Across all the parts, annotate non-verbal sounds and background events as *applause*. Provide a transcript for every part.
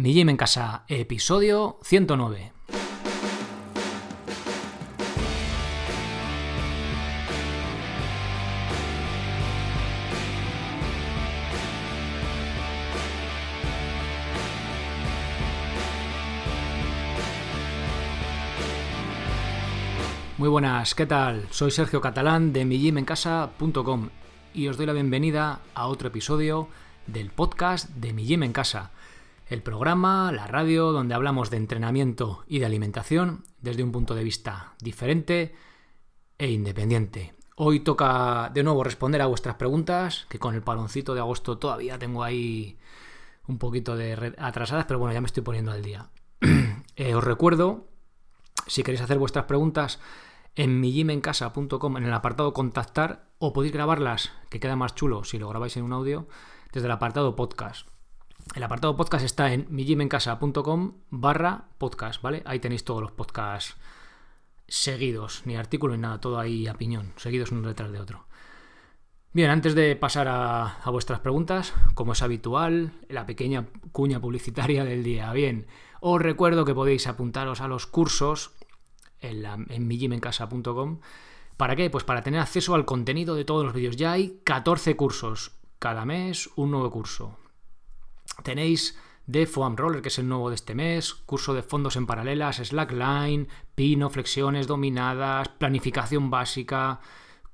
Mi Gym en Casa, episodio 109. Muy buenas, ¿qué tal? Soy Sergio Catalán de migymencasa.com y os doy la bienvenida a otro episodio del podcast de Mi Gym en Casa el programa, la radio, donde hablamos de entrenamiento y de alimentación desde un punto de vista diferente e independiente. Hoy toca de nuevo responder a vuestras preguntas, que con el paloncito de agosto todavía tengo ahí un poquito de atrasadas, pero bueno, ya me estoy poniendo al día. *clears throat* Eh, os recuerdo, si queréis hacer vuestras preguntas en migimencasa.com en el apartado contactar o podéis grabarlas, que queda más chulo si lo grabáis en un audio, desde el apartado podcast. El apartado podcast está en mijimencasa.com barra podcast, ¿vale? Ahí tenéis todos los podcasts seguidos, ni artículo ni nada, todo ahí a piñón, seguidos uno detrás de otro. Bien, antes de pasar a, vuestras preguntas, como es habitual, la pequeña cuña publicitaria del día. Bien, os recuerdo que podéis apuntaros a los cursos en, la, en ¿Para qué? Pues para tener acceso al contenido de todos los vídeos. Ya hay 14 cursos. Cada mes un nuevo curso. Tenéis de Foam Roller, que es el nuevo de este mes, curso de fondos en paralelas, slackline, pino, flexiones dominadas, planificación básica,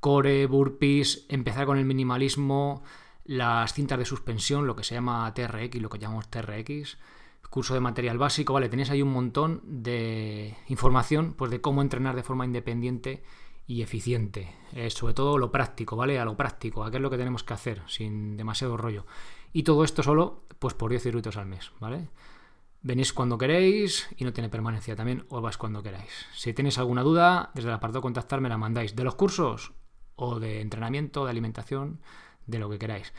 core, burpees, empezar con el minimalismo, las cintas de suspensión, lo que se llama TRX, lo que llamamos TRX, curso de material básico, vale, tenéis ahí un montón de información pues de cómo entrenar de forma independiente y eficiente, eh, sobre todo lo práctico, ¿vale? A lo práctico, a qué es lo que tenemos que hacer, sin demasiado rollo. Y todo esto solo pues por 10 euros al mes, ¿vale? Venís cuando queréis y no tiene permanencia también, o vas cuando queráis. Si tenéis alguna duda, desde el apartado contactar me la mandáis. ¿De los cursos? O de entrenamiento, de alimentación, de lo que queráis.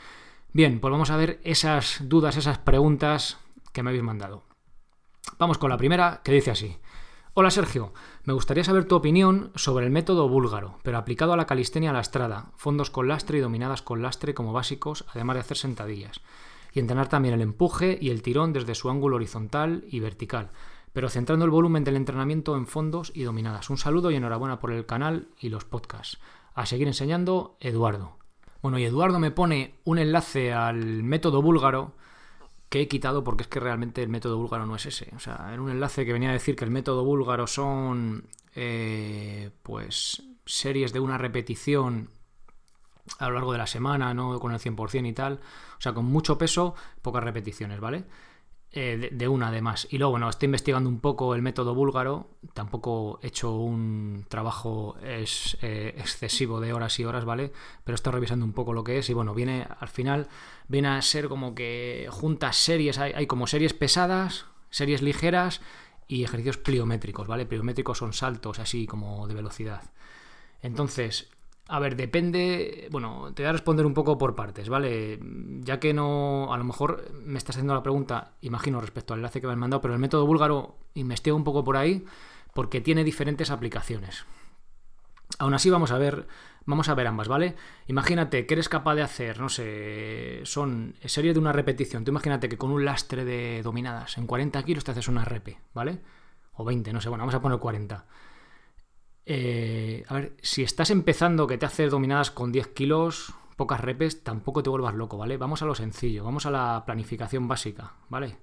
Bien, pues vamos a ver esas dudas, esas preguntas que me habéis mandado. Vamos con la primera, que dice así. Hola Sergio, me gustaría saber tu opinión sobre el método búlgaro, pero aplicado a la calistenia lastrada, fondos con lastre y dominadas con lastre como básicos, además de hacer sentadillas. Y entrenar también el empuje y el tirón desde su ángulo horizontal y vertical, pero centrando el volumen del entrenamiento en fondos y dominadas. Un saludo y enhorabuena por el canal y los podcasts. A seguir enseñando, Eduardo. Bueno, y Eduardo me pone un enlace al método búlgaro que he quitado porque es que realmente el método búlgaro no es ese. O sea, en un enlace que venía a decir que el método búlgaro son eh, pues series de una repetición a lo largo de la semana, no con el 100% y tal. O sea, con mucho peso, pocas repeticiones, ¿vale? Eh, de, una además. Y luego, bueno, estoy investigando un poco el método búlgaro. Tampoco he hecho un trabajo es, eh, excesivo de horas y horas, ¿vale? Pero estoy revisando un poco lo que es. Y bueno, viene al final, viene a ser como que juntas series, hay, hay como series pesadas, series ligeras y ejercicios pliométricos, ¿vale? Pliométricos son saltos así como de velocidad. Entonces, a ver, depende. Bueno, te voy a responder un poco por partes, ¿vale? Ya que no. A lo mejor me estás haciendo la pregunta, imagino, respecto al enlace que me han mandado, pero el método búlgaro investigo un poco por ahí porque tiene diferentes aplicaciones. Aún así, vamos a ver. Vamos a ver ambas, ¿vale? Imagínate que eres capaz de hacer, no sé, son series de una repetición. Tú imagínate que con un lastre de dominadas en 40 kilos te haces una repe, ¿vale? O 20, no sé, bueno, vamos a poner 40 eh, a ver, si estás empezando que te haces dominadas con 10 kilos, pocas repes, tampoco te vuelvas loco, ¿vale? Vamos a lo sencillo, vamos a la planificación básica, ¿vale?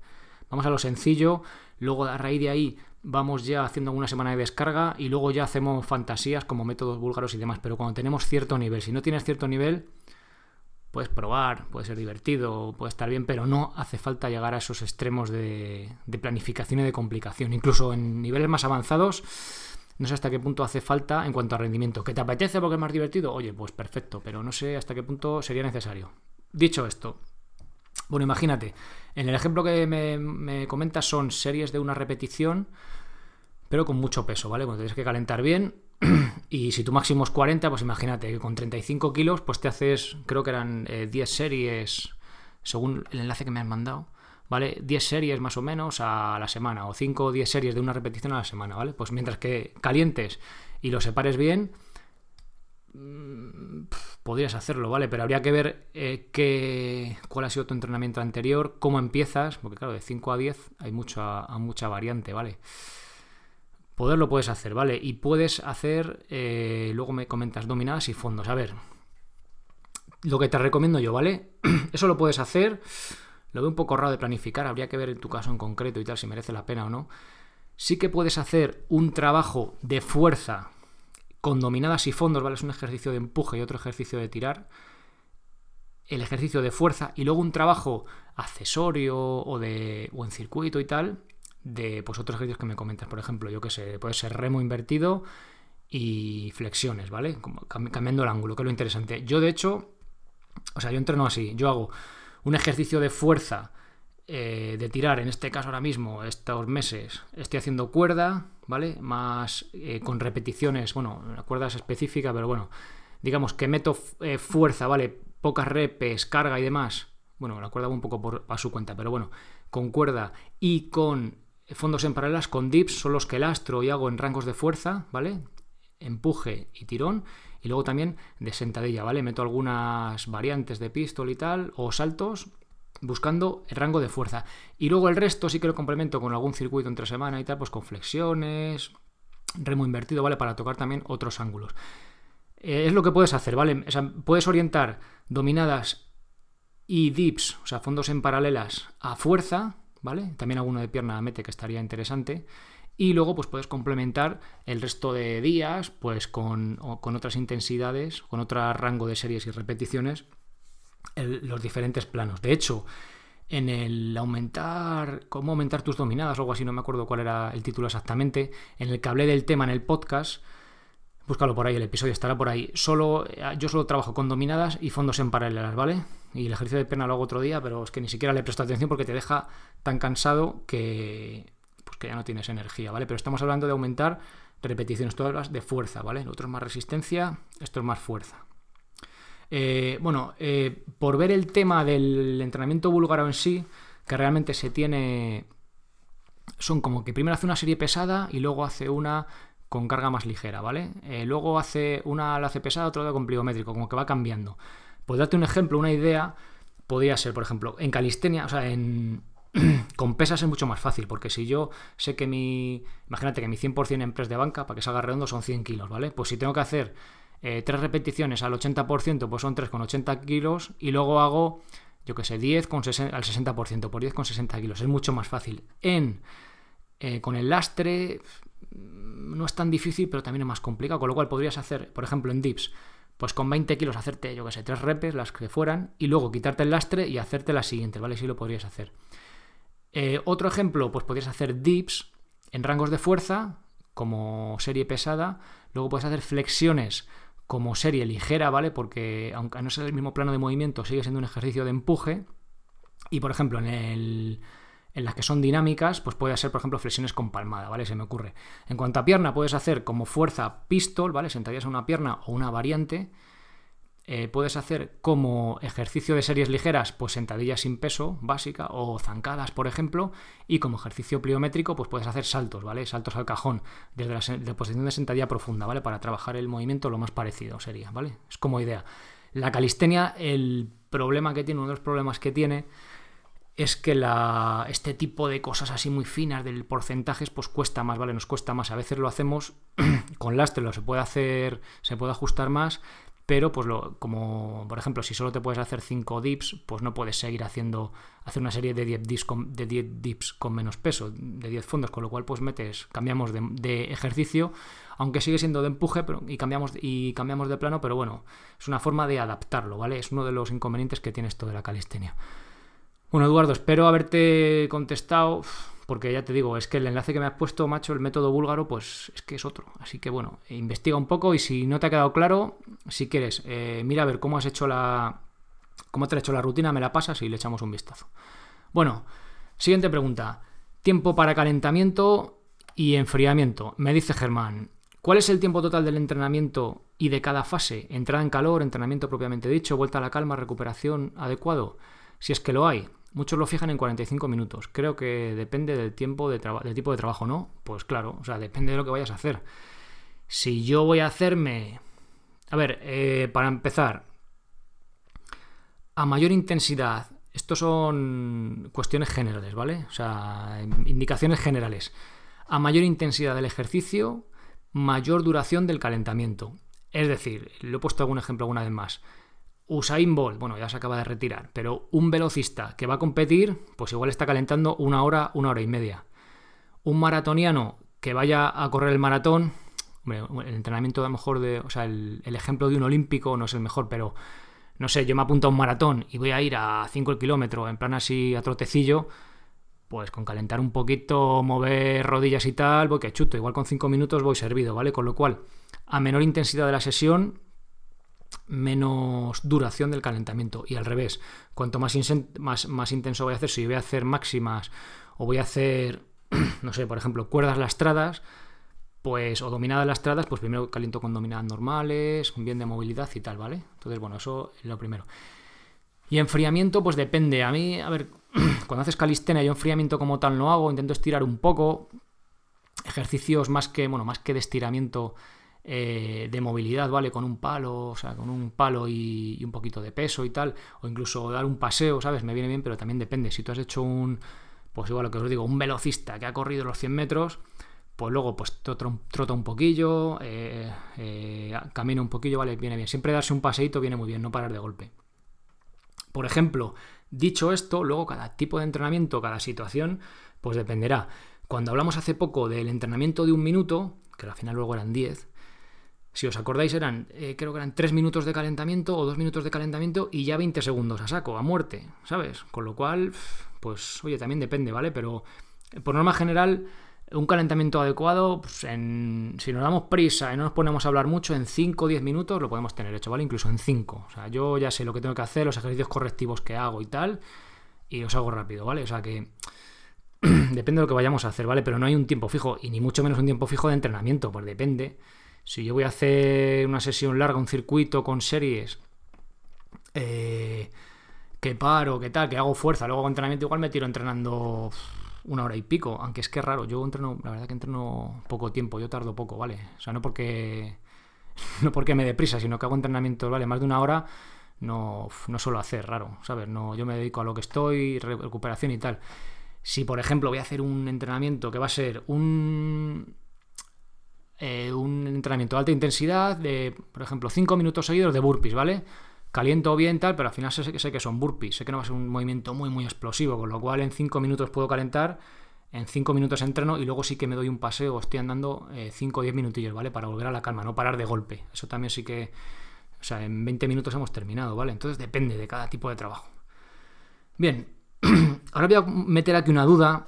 Vamos a lo sencillo, luego a raíz de ahí vamos ya haciendo una semana de descarga y luego ya hacemos fantasías como métodos búlgaros y demás, pero cuando tenemos cierto nivel, si no tienes cierto nivel, puedes probar, puede ser divertido, puede estar bien, pero no hace falta llegar a esos extremos de, de planificación y de complicación. Incluso en niveles más avanzados no sé hasta qué punto hace falta en cuanto a rendimiento. ¿Que te apetece porque es más divertido? Oye, pues perfecto, pero no sé hasta qué punto sería necesario. Dicho esto, bueno, imagínate, en el ejemplo que me, comentas son series de una repetición, pero con mucho peso, ¿vale? Bueno, tienes que calentar bien. *clears throat* Y si tu máximo es 40, pues imagínate que con 35 kilos, pues te haces, creo que eran 10 eh, series, según el enlace que me han mandado. ¿Vale? 10 series más o menos a la semana, o 5 o 10 series de una repetición a la semana, ¿vale? Pues mientras que calientes y lo separes bien, mm, podrías hacerlo, ¿vale? Pero habría que ver eh, qué, cuál ha sido tu entrenamiento anterior, cómo empiezas, porque claro, de 5 a 10 hay mucha, mucha variante, ¿vale? Poderlo puedes hacer, ¿vale? Y puedes hacer, eh, luego me comentas dominadas y fondos. A ver, lo que te recomiendo yo, ¿vale? *clears throat* Eso lo puedes hacer, lo veo un poco raro de planificar, habría que ver en tu caso en concreto y tal si merece la pena o no. Sí que puedes hacer un trabajo de fuerza con dominadas y fondos, ¿vale? Es un ejercicio de empuje y otro ejercicio de tirar. El ejercicio de fuerza y luego un trabajo accesorio o, de, o en circuito y tal de pues otros ejercicios que me comentas. Por ejemplo, yo que sé, puede ser remo invertido y flexiones, ¿vale? cambiando el ángulo, que es lo interesante. Yo, de hecho, o sea, yo entreno así. Yo hago un ejercicio de fuerza eh, de tirar, en este caso ahora mismo, estos meses, estoy haciendo cuerda, ¿vale? Más eh, con repeticiones, bueno, la cuerda es específica, pero bueno, digamos que meto eh, fuerza, ¿vale? Pocas repes, carga y demás. Bueno, la cuerda va un poco por, a su cuenta, pero bueno, con cuerda y con fondos en paralelas, con dips, son los que lastro y hago en rangos de fuerza, ¿vale? Empuje y tirón. Y luego también de sentadilla, ¿vale? Meto algunas variantes de pistol y tal, o saltos, buscando el rango de fuerza. Y luego el resto sí que lo complemento con algún circuito entre semana y tal, pues con flexiones, remo invertido, ¿vale? Para tocar también otros ángulos. Eh, es lo que puedes hacer, ¿vale? O sea, puedes orientar dominadas y dips, o sea, fondos en paralelas a fuerza, ¿vale? También alguno de pierna mete que estaría interesante. Y luego pues puedes complementar el resto de días pues con, con otras intensidades, con otro rango de series y repeticiones los diferentes planos. De hecho, en el aumentar, cómo aumentar tus dominadas o algo así, no me acuerdo cuál era el título exactamente, en el que hablé del tema en el podcast, búscalo por ahí, el episodio estará por ahí. Solo, yo solo trabajo con dominadas y fondos en paralelas, ¿vale? Y el ejercicio de pierna lo hago otro día, pero es que ni siquiera le presto atención porque te deja tan cansado que, que ya no tienes energía, ¿vale? Pero estamos hablando de aumentar repeticiones, todas de fuerza, ¿vale? Lo otro es más resistencia, esto es más fuerza. Eh, bueno, eh, por ver el tema del entrenamiento búlgaro en sí, que realmente se tiene. Son como que primero hace una serie pesada y luego hace una con carga más ligera, ¿vale? Eh, luego hace una la hace pesada, otra con pliométrico, como que va cambiando. Por darte un ejemplo, una idea, podría ser, por ejemplo, en calistenia, o sea, en, *clears throat* con pesas es mucho más fácil, porque si yo sé que mi. Imagínate que mi 100% en press de banca, para que salga redondo, son 100 kilos, ¿vale? Pues si tengo que hacer eh, tres repeticiones al 80%, pues son 3 con 80 kilos, y luego hago, yo que sé, 10 con al 60%, por 10 con 60 kilos. Es mucho más fácil. En, eh, con el lastre mm, no es tan difícil, pero también es más complicado, con lo cual podrías hacer, por ejemplo, en dips, pues con 20 kilos hacerte, yo que sé, tres repes, las que fueran, y luego quitarte el lastre y hacerte las siguientes, ¿vale? Sí lo podrías hacer. Eh, otro ejemplo, pues podrías hacer dips en rangos de fuerza, como serie pesada, luego puedes hacer flexiones como serie ligera, ¿vale? Porque aunque no sea el mismo plano de movimiento, sigue siendo un ejercicio de empuje. Y por ejemplo, en, el, en las que son dinámicas, pues puede ser, por ejemplo, flexiones con palmada, ¿vale? Se me ocurre. En cuanto a pierna, puedes hacer como fuerza pistol, ¿vale? Sentadillas a una pierna o una variante. Eh, puedes hacer como ejercicio de series ligeras, pues sentadillas sin peso, básica, o zancadas, por ejemplo, y como ejercicio pliométrico, pues puedes hacer saltos, ¿vale? Saltos al cajón, desde la, posición de sentadilla profunda, ¿vale? Para trabajar el movimiento lo más parecido sería, ¿vale? Es como idea. La calistenia, el problema que tiene, uno de los problemas que tiene, es que la, este tipo de cosas así muy finas del porcentajes, pues cuesta más, ¿vale? Nos cuesta más. A veces lo hacemos *clears throat* con lastre, lo se puede hacer, se puede ajustar más, pero pues lo, como por ejemplo si solo te puedes hacer 5 dips, pues no puedes seguir haciendo hacer una serie de 10 dips con, de 10 dips con menos peso, de 10 fondos, con lo cual pues metes, cambiamos de, ejercicio, aunque sigue siendo de empuje pero, y, cambiamos, y cambiamos de plano, pero bueno, es una forma de adaptarlo, ¿vale? Es uno de los inconvenientes que tiene esto de la calistenia. Bueno, Eduardo, espero haberte contestado porque ya te digo, es que el enlace que me has puesto, macho, el método búlgaro, pues es que es otro. Así que bueno, investiga un poco y si no te ha quedado claro, si quieres, eh, mira a ver cómo has hecho la. cómo te has hecho la rutina, me la pasas y le echamos un vistazo. Bueno, siguiente pregunta. Tiempo para calentamiento y enfriamiento. Me dice Germán, ¿cuál es el tiempo total del entrenamiento y de cada fase? Entrada en calor, entrenamiento propiamente dicho, vuelta a la calma, recuperación adecuado. Si es que lo hay. Muchos lo fijan en 45 minutos. Creo que depende del tiempo de del tipo de trabajo, ¿no? Pues claro, o sea, depende de lo que vayas a hacer. Si yo voy a hacerme A ver, eh, para empezar, a mayor intensidad, estos son cuestiones generales, ¿vale? O sea, indicaciones generales. A mayor intensidad del ejercicio, mayor duración del calentamiento. Es decir, lo he puesto algún ejemplo alguna vez más. Usain Bolt, bueno, ya se acaba de retirar, pero un velocista que va a competir, pues igual está calentando una hora, una hora y media. Un maratoniano que vaya a correr el maratón, el entrenamiento a lo mejor de, o sea, el, ejemplo de un olímpico no es el mejor, pero no sé, yo me apunto a un maratón y voy a ir a 5 kilómetros en plan así a trotecillo, pues con calentar un poquito, mover rodillas y tal, voy que chuto, igual con 5 minutos voy servido, ¿vale? Con lo cual, a menor intensidad de la sesión, menos duración del calentamiento. Y al revés, cuanto más, más, más intenso voy a hacer, si voy a hacer máximas o voy a hacer, *clears throat* no sé, por ejemplo, cuerdas lastradas, pues, o dominadas lastradas, pues primero caliento con dominadas normales, bien de movilidad y tal, ¿vale? Entonces, bueno, eso es lo primero. Y enfriamiento, pues depende. A mí, a ver, *clears throat* cuando haces calistenia, yo enfriamiento como tal no hago, intento estirar un poco. Ejercicios más que, bueno, más que de estiramiento eh, de movilidad, ¿vale? Con un palo, o sea, con un palo y, un poquito de peso y tal, o incluso dar un paseo, ¿sabes? Me viene bien, pero también depende. Si tú has hecho un, pues igual lo que os digo, un velocista que ha corrido los 100 metros, pues luego pues trota un poquillo, eh, eh, camina un poquillo, ¿vale? Viene bien. Siempre darse un paseito viene muy bien, no parar de golpe. Por ejemplo, dicho esto, luego cada tipo de entrenamiento, cada situación, pues dependerá. Cuando hablamos hace poco del entrenamiento de un minuto, que al final luego eran 10, si os acordáis, eran, eh, creo que eran 3 minutos de calentamiento o 2 minutos de calentamiento y ya 20 segundos a saco, a muerte, ¿sabes? Con lo cual, pues, oye, también depende, ¿vale? Pero por norma general, un calentamiento adecuado, pues si nos damos prisa y no nos ponemos a hablar mucho, en 5 o 10 minutos lo podemos tener hecho, ¿vale? Incluso en 5. O sea, yo ya sé lo que tengo que hacer, los ejercicios correctivos que hago y tal, y los hago rápido, ¿vale? O sea que *clears throat* depende de lo que vayamos a hacer, ¿vale? Pero no hay un tiempo fijo, y ni mucho menos un tiempo fijo de entrenamiento, pues depende si yo voy a hacer una sesión larga, un circuito con series, eh, que paro, que tal, que hago fuerza, luego hago entrenamiento, igual me tiro entrenando una hora y pico, aunque es que es raro, yo entreno, la verdad que entreno poco tiempo, yo tardo poco, ¿vale? O sea, no porque *laughs* no porque me dé prisa, sino que hago entrenamiento, ¿vale? Más de una hora no, no suelo hacer, raro, ¿sabes? No, yo me dedico a lo que estoy, recuperación y tal. Si, por ejemplo, voy a hacer un entrenamiento que va a ser un, eh, un entrenamiento de alta intensidad de, por ejemplo, 5 minutos seguidos de burpees, ¿vale? Caliento bien tal, pero al final sé, sé que son burpees, sé que no va a ser un movimiento muy, muy explosivo, con lo cual en 5 minutos puedo calentar, en 5 minutos entreno y luego sí que me doy un paseo, estoy andando 5 o 10 minutillos, ¿vale? Para volver a la calma, no parar de golpe. Eso también sí que, o sea, en 20 minutos hemos terminado, ¿vale? Entonces depende de cada tipo de trabajo. Bien, *clears throat* ahora voy a meter aquí una duda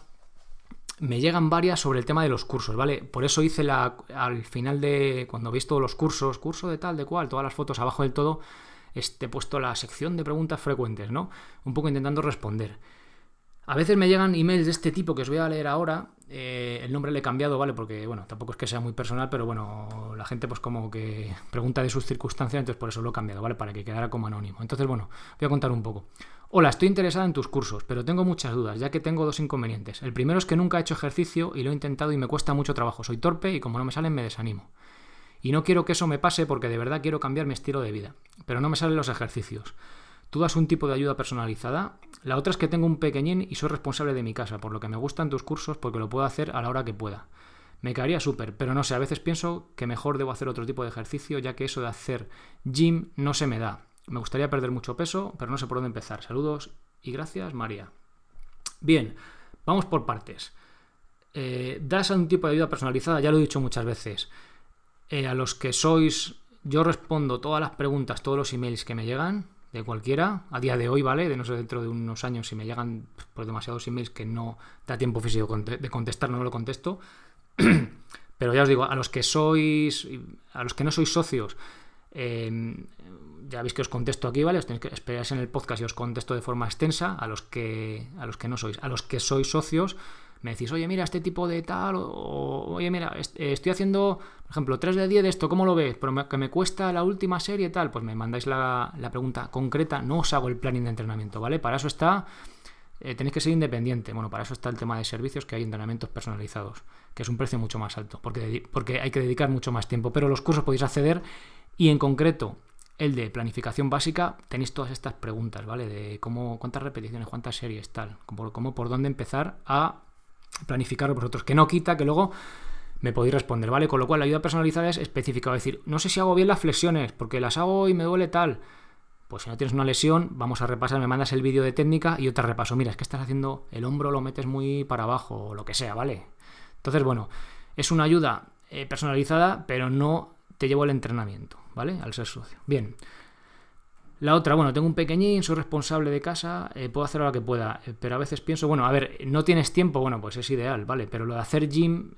me llegan varias sobre el tema de los cursos, ¿vale? Por eso hice la, al final de, cuando veis todos los cursos, curso de tal, de cual, todas las fotos abajo del todo, este, he puesto la sección de preguntas frecuentes, ¿no? Un poco intentando responder. A veces me llegan emails de este tipo que os voy a leer ahora. Eh, el nombre le he cambiado, ¿vale? Porque, bueno, tampoco es que sea muy personal, pero bueno, la gente pues como que pregunta de sus circunstancias, entonces por eso lo he cambiado, ¿vale? Para que quedara como anónimo. Entonces, bueno, voy a contar un poco. Hola, estoy interesada en tus cursos, pero tengo muchas dudas, ya que tengo dos inconvenientes. El primero es que nunca he hecho ejercicio y lo he intentado y me cuesta mucho trabajo. Soy torpe y como no me salen me desanimo. Y no quiero que eso me pase porque de verdad quiero cambiar mi estilo de vida, pero no me salen los ejercicios. Tú das un tipo de ayuda personalizada. La otra es que tengo un pequeñín y soy responsable de mi casa, por lo que me gustan tus cursos porque lo puedo hacer a la hora que pueda. Me caería súper, pero no sé, a veces pienso que mejor debo hacer otro tipo de ejercicio, ya que eso de hacer gym no se me da. Me gustaría perder mucho peso, pero no sé por dónde empezar. Saludos y gracias, María. Bien, vamos por partes. Eh, das un tipo de ayuda personalizada, ya lo he dicho muchas veces. Eh, a los que sois, yo respondo todas las preguntas, todos los emails que me llegan, de cualquiera, a día de hoy, ¿vale? De no sé, dentro de unos años, si me llegan pues, demasiados emails que no da tiempo físico de contestar, no lo contesto. *clears throat* Pero ya os digo, a los que sois, a los que no sois socios, eh, ya veis que os contesto aquí, ¿vale? Os tenéis que esperar en el podcast y os contesto de forma extensa a los que, a los que no sois. A los que sois socios, me decís, oye, mira, este tipo de tal, o, oye, mira, eh, estoy haciendo, por ejemplo, 3 de 10 de esto, ¿cómo lo ves? Pero que me cuesta la última serie y tal, pues me mandáis la, pregunta concreta, no os hago el planning de entrenamiento, ¿vale? Para eso está, eh, tenéis que ser independiente. Bueno, para eso está el tema de servicios, que hay entrenamientos personalizados, que es un precio mucho más alto, porque, porque hay que dedicar mucho más tiempo, pero los cursos podéis acceder Y en concreto, el de planificación básica, tenéis todas estas preguntas, ¿vale? De cómo, cuántas repeticiones, cuántas series, tal, cómo, por dónde empezar a planificarlo vosotros. Que no quita que luego me podéis responder, ¿vale? Con lo cual la ayuda personalizada es específica, es decir, no sé si hago bien las flexiones, porque las hago y me duele tal. Pues si no tienes una lesión, vamos a repasar, me mandas el vídeo de técnica y yo te repaso. Mira, es que estás haciendo el hombro, lo metes muy para abajo, o lo que sea, ¿vale? Entonces, bueno, es una ayuda eh, personalizada, pero no te llevo el entrenamiento, ¿vale? Al ser socio. Bien. La otra, bueno, tengo un pequeñín, soy responsable de casa, eh, puedo hacer lo que pueda, eh, pero a veces pienso, bueno, a ver, no tienes tiempo, bueno, pues es ideal, ¿vale? Pero lo de hacer gym,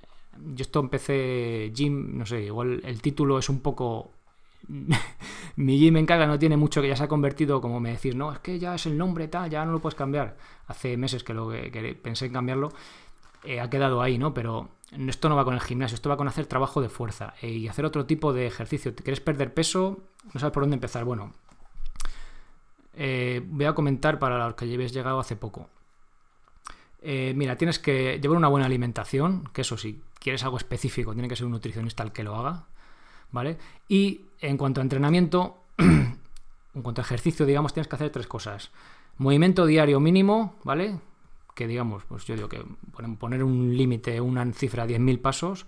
yo esto empecé gym, no sé, igual el título es un poco... *laughs* Mi gym en casa no tiene mucho que ya se ha convertido, como me decís, no, es que ya es el nombre tal, ya no lo puedes cambiar. Hace meses que, lo, que pensé en cambiarlo, eh, ha quedado ahí, ¿no? Pero esto no va con el gimnasio, esto va con hacer trabajo de fuerza y hacer otro tipo de ejercicio. ¿Te quieres perder peso? No sabes por dónde empezar. Bueno, eh, voy a comentar para los que llevéis llegado hace poco. Eh, mira, tienes que llevar una buena alimentación, que eso sí, quieres algo específico, tiene que ser un nutricionista el que lo haga, ¿vale? Y en cuanto a entrenamiento, *clears throat* en cuanto a ejercicio, digamos, tienes que hacer tres cosas. Movimiento diario mínimo, ¿vale? Que digamos, pues yo digo que poner un límite, una cifra, 10.000 pasos.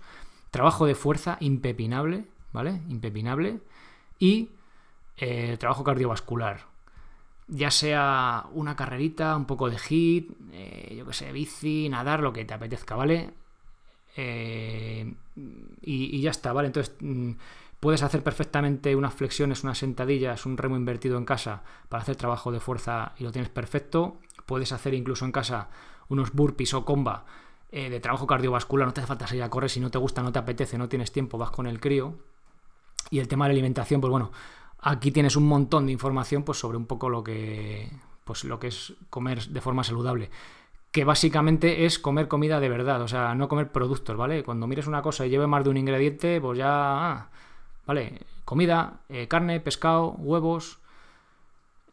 Trabajo de fuerza impepinable, ¿vale? Impepinable. Y eh, trabajo cardiovascular, ya sea una carrerita, un poco de hit, eh, yo que sé, bici, nadar, lo que te apetezca, ¿vale? Eh, y, ya está, ¿vale? Entonces mm, puedes hacer perfectamente unas flexiones, unas sentadillas, un remo invertido en casa para hacer trabajo de fuerza y lo tienes perfecto. Puedes hacer incluso en casa unos burpees o comba eh, de trabajo cardiovascular, no te hace falta salir a correr si no te gusta, no te apetece, no tienes tiempo, vas con el crío. Y el tema de la alimentación, pues bueno, Aquí tienes un montón de información pues, sobre un poco lo que, pues, lo que es comer de forma saludable. Que básicamente es comer comida de verdad, o sea, no comer productos, ¿vale? Cuando mires una cosa y lleve más de un ingrediente, pues ya. Ah, ¿Vale? Comida, eh, carne, pescado, huevos,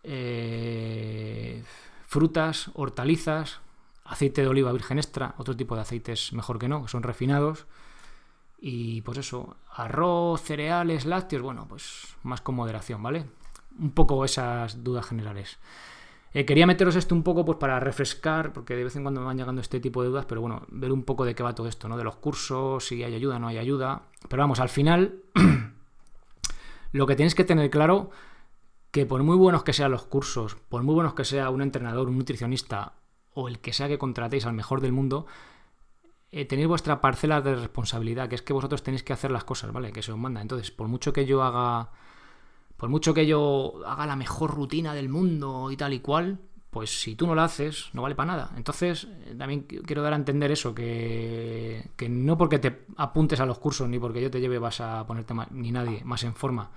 eh, frutas, hortalizas, aceite de oliva virgen extra, otro tipo de aceites mejor que no, que son refinados. Y pues eso, arroz, cereales, lácteos, bueno, pues más con moderación, ¿vale? Un poco esas dudas generales. Eh, quería meteros esto un poco pues para refrescar, porque de vez en cuando me van llegando este tipo de dudas, pero bueno, ver un poco de qué va todo esto, ¿no? De los cursos, si hay ayuda, no hay ayuda. Pero vamos, al final, *clears throat* lo que tienes que tener claro, que por muy buenos que sean los cursos, por muy buenos que sea un entrenador, un nutricionista, o el que sea que contratéis al mejor del mundo, eh, tenéis vuestra parcela de responsabilidad, que es que vosotros tenéis que hacer las cosas, ¿vale? Que se os manda. Entonces, por mucho que yo haga. Por mucho que yo haga la mejor rutina del mundo y tal y cual, pues si tú no la haces, no vale para nada. Entonces, eh, también quiero dar a entender eso, que, que, no porque te apuntes a los cursos ni porque yo te lleve vas a ponerte más, ni nadie más en forma,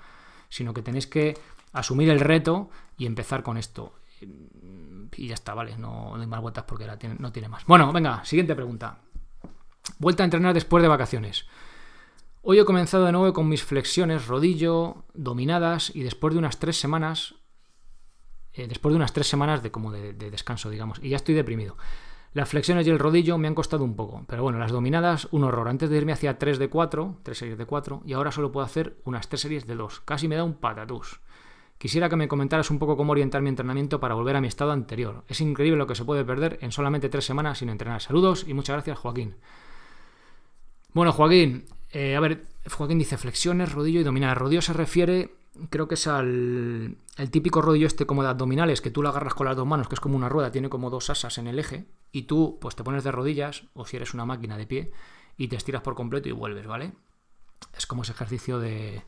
sino que tenéis que asumir el reto y empezar con esto. Y ya está, ¿vale? No, hay más vueltas porque no tiene más. Bueno, venga, siguiente pregunta. Vuelta a entrenar después de vacaciones. Hoy he comenzado de nuevo con mis flexiones rodillo dominadas y después de unas tres semanas, eh, después de unas tres semanas de como de, descanso, digamos, y ya estoy deprimido. Las flexiones y el rodillo me han costado un poco, pero bueno, las dominadas, un horror. Antes de irme hacia 3 de 4, 3 series de 4, y ahora solo puedo hacer unas 3 series de 2. Casi me da un patatús. Quisiera que me comentaras un poco cómo orientar mi entrenamiento para volver a mi estado anterior. Es increíble lo que se puede perder en solamente 3 semanas sin entrenar. Saludos y muchas gracias, Joaquín. Bueno, Joaquín, eh, a ver, Joaquín dice flexiones, rodillo y dominar. Rodillo se refiere, creo que es al el típico rodillo este como de abdominales, que tú lo agarras con las dos manos, que es como una rueda, tiene como dos asas en el eje, y tú pues te pones de rodillas, o si eres una máquina de pie, y te estiras por completo y vuelves, ¿vale? Es como ese ejercicio de,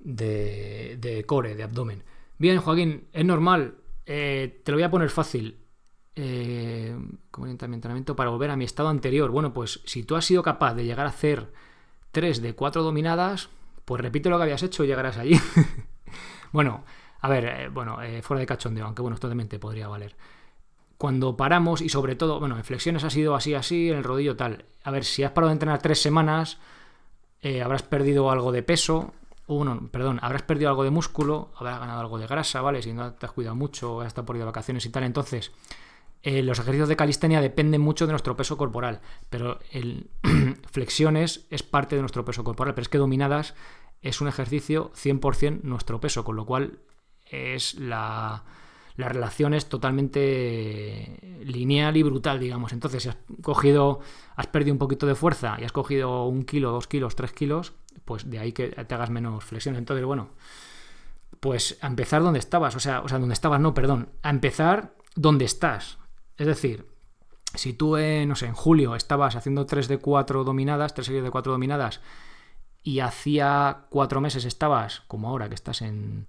de, de core, de abdomen. Bien, Joaquín, es normal, eh, te lo voy a poner fácil eh, como entrenamiento para volver a mi estado anterior. Bueno, pues si tú has sido capaz de llegar a hacer 3 de 4 dominadas, pues repite lo que habías hecho y llegarás allí. *laughs* bueno, a ver, eh, bueno, eh, fuera de cachondeo, aunque bueno, totalmente podría valer. Cuando paramos, y sobre todo, bueno, en flexiones ha sido así, así, en el rodillo tal. A ver, si has parado de entrenar 3 semanas, eh, habrás perdido algo de peso, uno, perdón, habrás perdido algo de músculo, habrás ganado algo de grasa, ¿vale? Si no te has cuidado mucho, has estado por ir de vacaciones y tal, entonces eh, los ejercicios de calistenia dependen mucho de nuestro peso corporal, pero el *clears throat* flexiones es parte de nuestro peso corporal, pero es que dominadas es un ejercicio 100% nuestro peso, con lo cual es la, la relación es totalmente lineal y brutal, digamos. Entonces, si has cogido, has perdido un poquito de fuerza y has cogido un kilo, dos kilos, tres kilos, pues de ahí que te hagas menos flexiones. Entonces, bueno, pues a empezar donde estabas, o sea, o sea, donde estabas, no, perdón, a empezar donde estás. Es decir, si tú, no sé, en julio estabas haciendo 3 de 4 dominadas, 3 series de 4 dominadas, y hacía 4 meses estabas, como ahora que estás en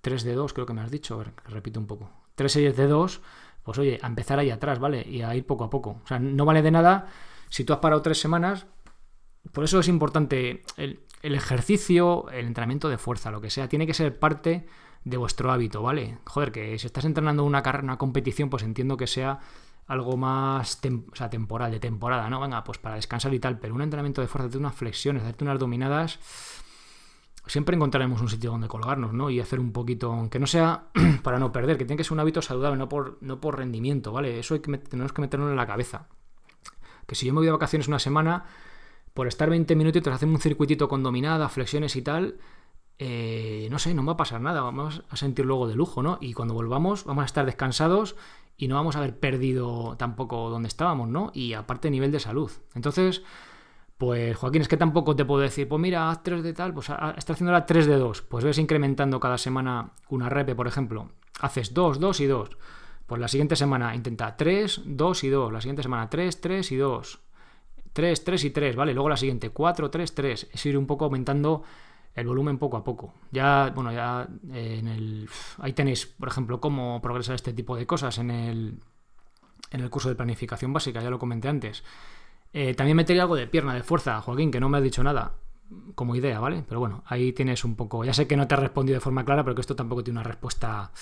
3 de 2, creo que me has dicho, a ver, repito un poco, 3 series de 2, pues oye, a empezar ahí atrás, ¿vale? Y a ir poco a poco. O sea, no vale de nada si tú has parado 3 semanas, por eso es importante el, el ejercicio, el entrenamiento de fuerza, lo que sea, tiene que ser parte de vuestro hábito, ¿vale? Joder, que si estás entrenando una carrera, una competición, pues entiendo que sea algo más o sea, temporal, de temporada, ¿no? Venga, pues para descansar y tal, pero un entrenamiento de fuerza, de unas flexiones, hacerte unas dominadas, siempre encontraremos un sitio donde colgarnos, ¿no? Y hacer un poquito, aunque no sea *clears throat* para no perder, que tiene que ser un hábito saludable, no por, no por rendimiento, ¿vale? Eso hay que tenemos que meterlo en la cabeza. Que si yo me voy de vacaciones una semana, por estar 20 minutitos, hacer un circuitito con dominada, flexiones y tal, eh, no sé, no va a pasar nada, vamos a sentir luego de lujo, ¿no? Y cuando volvamos, vamos a estar descansados y no vamos a haber perdido tampoco donde estábamos, ¿no? Y aparte nivel de salud. Entonces, pues Joaquín, es que tampoco te puedo decir, pues mira, haz 3 de tal, pues está haciendo la 3 de 2, pues ves incrementando cada semana una repe, por ejemplo, haces 2, 2 y 2. Pues la siguiente semana intenta 3, 2 y 2, la siguiente semana 3, 3 y 2. 3, 3 y 3, ¿vale? Luego la siguiente 4, 3, 3. Es ir un poco aumentando el volumen poco a poco. Ya, bueno, ya eh, en el. Ahí tenéis, por ejemplo, cómo progresar este tipo de cosas en el, en el curso de planificación básica, ya lo comenté antes. Eh, también metería algo de pierna, de fuerza, Joaquín, que no me has dicho nada como idea, ¿vale? Pero bueno, ahí tienes un poco. Ya sé que no te he respondido de forma clara, pero que esto tampoco tiene una respuesta.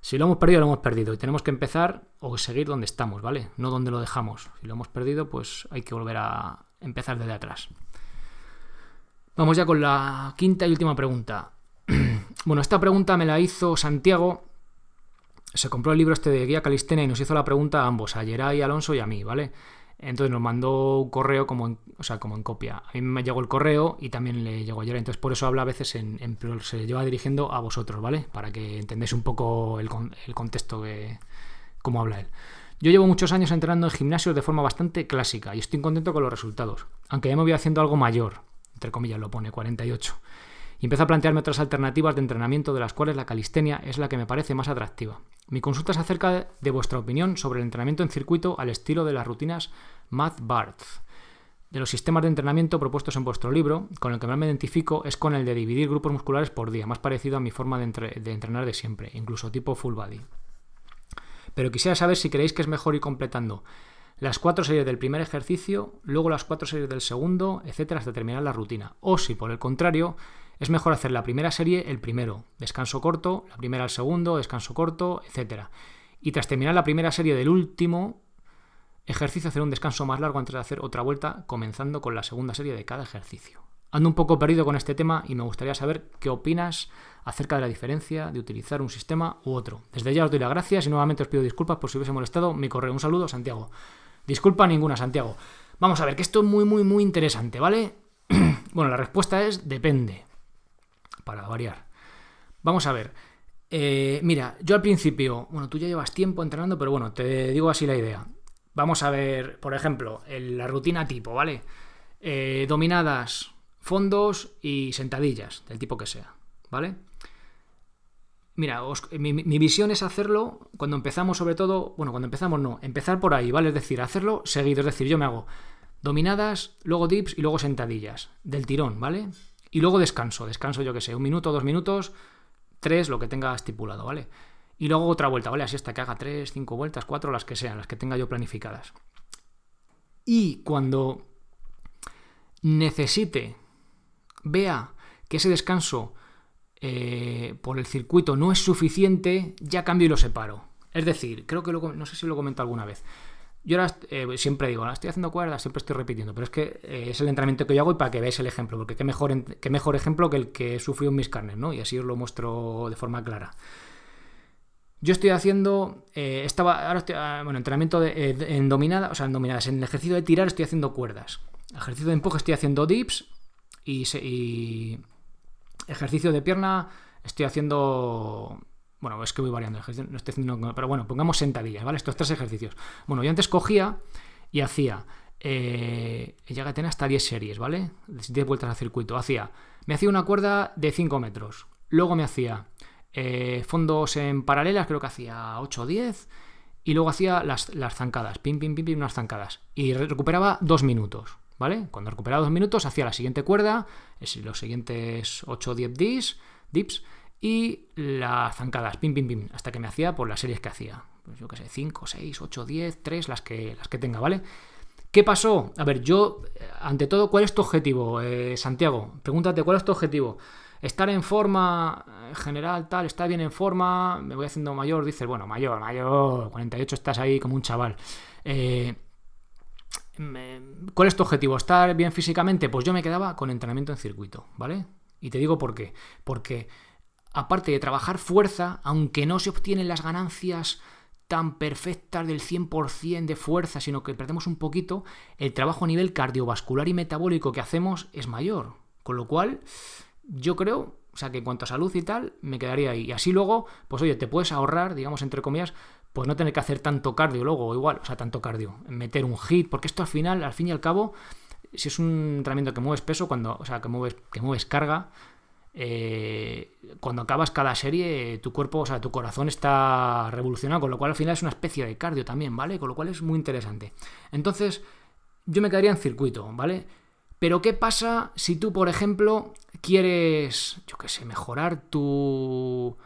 Si lo hemos perdido, lo hemos perdido. Y tenemos que empezar o seguir donde estamos, ¿vale? No donde lo dejamos. Si lo hemos perdido, pues hay que volver a empezar desde atrás. Vamos ya con la quinta y última pregunta. *clears throat* bueno, esta pregunta me la hizo Santiago. Se compró el libro este de Guía Calistenia y nos hizo la pregunta a ambos, a Geray Alonso y a mí, ¿vale? Entonces nos mandó un correo como en, o sea, como en copia. A mí me llegó el correo y también le llegó a Geray. Entonces por eso habla a veces en, en se lleva dirigiendo a vosotros, ¿vale? Para que entendáis un poco el, el contexto de cómo habla él. Yo llevo muchos años entrenando en gimnasios de forma bastante clásica y estoy contento con los resultados. Aunque ya me voy haciendo algo mayor entre comillas lo pone, 48. Y empiezo a plantearme otras alternativas de entrenamiento de las cuales la calistenia es la que me parece más atractiva. Mi consulta es acerca de vuestra opinión sobre el entrenamiento en circuito al estilo de las rutinas Math Barth. De los sistemas de entrenamiento propuestos en vuestro libro, con el que más me identifico es con el de dividir grupos musculares por día, más parecido a mi forma de, de entrenar de siempre, incluso tipo full body. Pero quisiera saber si creéis que es mejor ir completando las cuatro series del primer ejercicio, luego las cuatro series del segundo, etcétera, hasta terminar la rutina. O si por el contrario, es mejor hacer la primera serie el primero, descanso corto, la primera el segundo, descanso corto, etcétera. Y tras terminar la primera serie del último ejercicio, hacer un descanso más largo antes de hacer otra vuelta, comenzando con la segunda serie de cada ejercicio. Ando un poco perdido con este tema y me gustaría saber qué opinas acerca de la diferencia de utilizar un sistema u otro. Desde ya os doy las gracias y nuevamente os pido disculpas por si hubiese molestado mi correo. Un saludo, Santiago. Disculpa ninguna, Santiago. Vamos a ver, que esto es muy, muy, muy interesante, ¿vale? *clears throat* bueno, la respuesta es depende. Para variar. Vamos a ver. Eh, mira, yo al principio, bueno, tú ya llevas tiempo entrenando, pero bueno, te digo así la idea. Vamos a ver, por ejemplo, la rutina tipo, ¿vale? Eh, dominadas, fondos y sentadillas, del tipo que sea, ¿vale? Mira, mi, visión es hacerlo cuando empezamos, sobre todo, bueno, cuando empezamos no, empezar por ahí, ¿vale? Es decir, hacerlo seguido, es decir, yo me hago dominadas, luego dips y luego sentadillas, del tirón, ¿vale? Y luego descanso, descanso yo que sé, un minuto, dos minutos, tres, lo que tenga estipulado, ¿vale? Y luego otra vuelta, ¿vale? Así hasta que haga tres, cinco vueltas, cuatro, las que sean, las que tenga yo planificadas. Y cuando necesite, vea que ese descanso eh, por el circuito no es suficiente, ya cambio y lo separo. Es decir, creo que no sé si lo comento alguna vez. Yo ahora eh, siempre digo, estoy haciendo cuerdas, siempre estoy repitiendo, pero es que eh, es el entrenamiento que yo hago y para que veáis el ejemplo, porque qué mejor, qué mejor ejemplo que el que sufrió en mis carnes, ¿no? Y así os lo muestro de forma clara. Yo estoy haciendo, estaba, ahora estoy, ah, bueno, entrenamiento en dominada, o sea, en dominadas, en el ejercicio de tirar estoy haciendo cuerdas. ejercicio de empuje estoy haciendo dips y, y ejercicio de pierna, estoy haciendo bueno, es que voy variando, no estoy haciendo, pero bueno, pongamos sentadillas, ¿vale? Estos tres ejercicios. Bueno, yo antes cogía y hacía, eh, que tenía hasta 10 series, ¿vale? 10 vueltas al circuito. Hacía, me hacía una cuerda de 5 metros, luego me hacía eh, fondos en paralelas, creo que hacía 8 o 10, y luego hacía las, las zancadas, pim, pim, pim, pim, unas zancadas, y recuperaba 2 minutos, ¿vale? Cuando recuperaba 2 minutos, hacía la siguiente cuerda, los siguientes 8 o 10 dips, dips y las zancadas, pim, pim, pim, hasta que me hacía por las series que hacía. Pues yo qué sé, 5, 6, 8, 10, 3, las que, las que tenga, ¿vale? ¿Qué pasó? A ver, yo, eh, ante todo, ¿cuál es tu objetivo, eh, Santiago? Pregúntate, ¿cuál es tu objetivo? Estar en forma en general, tal, estar bien en forma, me voy haciendo mayor, dices, bueno, mayor, mayor, 48 estás ahí como un chaval. Eh, ¿Cuál es tu objetivo? ¿Estar bien físicamente? Pues yo me quedaba con entrenamiento en circuito, ¿vale? Y te digo por qué. Porque aparte de trabajar fuerza, aunque no se obtienen las ganancias tan perfectas del 100% de fuerza, sino que perdemos un poquito, el trabajo a nivel cardiovascular y metabólico que hacemos es mayor. Con lo cual, yo creo, o sea, que en cuanto a salud y tal, me quedaría ahí. Y así luego, pues oye, te puedes ahorrar, digamos, entre comillas, pues no tener que hacer tanto cardio luego, igual, o sea, tanto cardio, meter un hit, porque esto al final, al fin y al cabo, si es un entrenamiento que mueves peso, cuando, o sea, que mueves, que mueves carga, eh, cuando acabas cada serie, tu cuerpo, o sea, tu corazón está revolucionado, con lo cual al final es una especie de cardio también, ¿vale? Con lo cual es muy interesante. Entonces, yo me quedaría en circuito, ¿vale? Pero ¿qué pasa si tú, por ejemplo, quieres, yo qué sé, mejorar tu,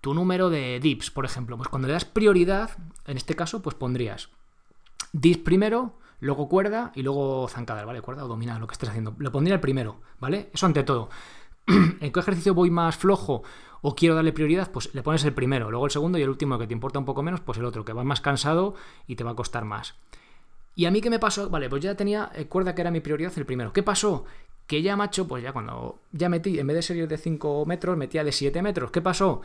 tu número de dips, por ejemplo? Pues cuando le das prioridad, en este caso, pues pondrías dips primero, luego cuerda y luego zancada, ¿vale? Cuerda o domina lo que estés haciendo. Lo pondría el primero, ¿vale? Eso ante todo. *clears throat* ¿En qué ejercicio voy más flojo o quiero darle prioridad? Pues le pones el primero, luego el segundo y el último que te importa un poco menos, pues el otro, que va más cansado y te va a costar más. ¿Y a mí qué me pasó? Vale, pues ya tenía eh, cuerda que era mi prioridad el primero. ¿Qué pasó? Que ya, macho, pues ya cuando ya metí, en vez de series de 5 metros, metía de 7 metros. ¿Qué pasó?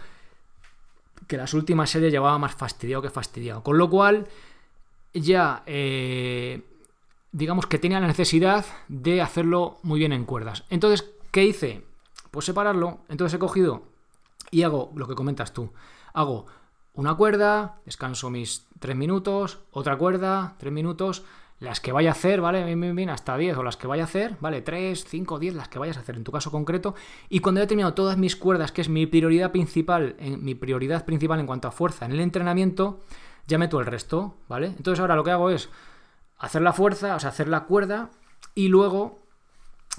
Que las últimas series llevaba más fastidiado que fastidiado. Con lo cual, ya, eh, digamos que tenía la necesidad de hacerlo muy bien en cuerdas. Entonces, ¿qué hice? Pues separarlo. Entonces he cogido y hago lo que comentas tú. Hago una cuerda, descanso mis 3 minutos, otra cuerda, 3 minutos, las que vaya a hacer, ¿vale? Hasta 10 o las que vaya a hacer, ¿vale? 3, 5, 10, las que vayas a hacer en tu caso concreto. Y cuando he terminado todas mis cuerdas, que es mi prioridad principal, en, mi prioridad principal en cuanto a fuerza en el entrenamiento, ya meto el resto, ¿vale? Entonces ahora lo que hago es hacer la fuerza, o sea, hacer la cuerda y luego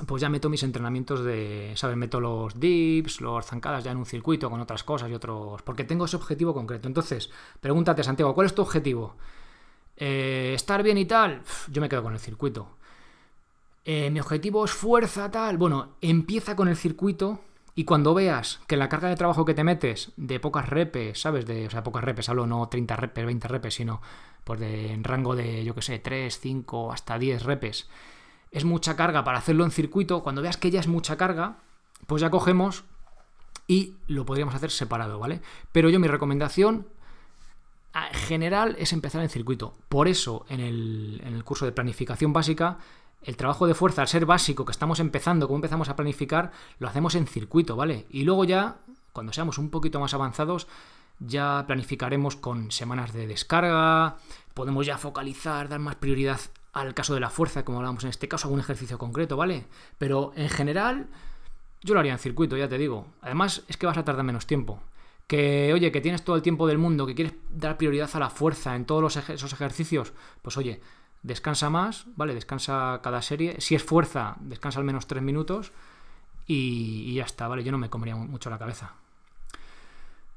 pues ya meto mis entrenamientos de, ¿sabes? Meto los dips, los zancadas ya en un circuito con otras cosas y otros... Porque tengo ese objetivo concreto. Entonces, pregúntate, Santiago, ¿cuál es tu objetivo? Eh, ¿Estar bien y tal? yo me quedo con el circuito. Eh, ¿Mi objetivo es fuerza tal? Bueno, empieza con el circuito y cuando veas que la carga de trabajo que te metes de pocas repes, ¿sabes? De, o sea, pocas repes, hablo no 30 repes, 20 repes, sino pues de en rango de, yo qué sé, 3, 5, hasta 10 repes es mucha carga para hacerlo en circuito, cuando veas que ya es mucha carga, pues ya cogemos y lo podríamos hacer separado, ¿vale? Pero yo mi recomendación general es empezar en circuito. Por eso en el, curso de planificación básica, el trabajo de fuerza, al ser básico, que estamos empezando, como empezamos a planificar, lo hacemos en circuito, ¿vale? Y luego ya, cuando seamos un poquito más avanzados, ya planificaremos con semanas de descarga, podemos ya focalizar, dar más prioridad al caso de la fuerza, como hablábamos en este caso, algún ejercicio concreto, ¿vale? Pero en general, yo lo haría en circuito, ya te digo. Además, es que vas a tardar menos tiempo. Que, oye, que tienes todo el tiempo del mundo, que quieres dar prioridad a la fuerza en todos esos ejercicios, pues oye, descansa más, ¿vale? Descansa cada serie. Si es fuerza, descansa al menos tres minutos y, ya está, ¿vale? Yo no me comería mucho la cabeza.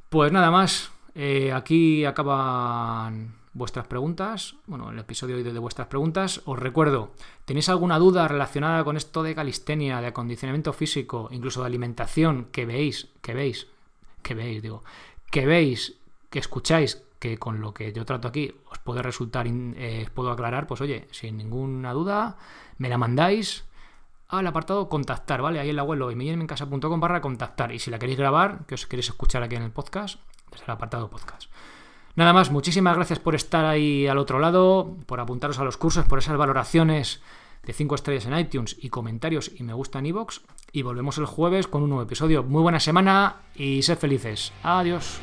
Pues nada más, eh, aquí acaban vuestras preguntas, bueno, el episodio de vuestras preguntas. Os recuerdo, ¿tenéis alguna duda relacionada con esto de calistenia, de acondicionamiento físico, incluso de alimentación que veis, que veis, que veis, digo, que veis, que escucháis, que con lo que yo trato aquí os puede resultar, eh, puedo aclarar, pues oye, sin ninguna duda, me la mandáis al apartado contactar, ¿vale? Ahí en la web lo en casa.com barra contactar. Y si la queréis grabar, que os queréis escuchar aquí en el podcast, desde el apartado podcast. Nada más, muchísimas gracias por estar ahí al otro lado, por apuntaros a los cursos, por esas valoraciones de 5 estrellas en iTunes y comentarios y me gusta en iVoox. Y volvemos el jueves con un nuevo episodio. Muy buena semana y sed felices. Adiós.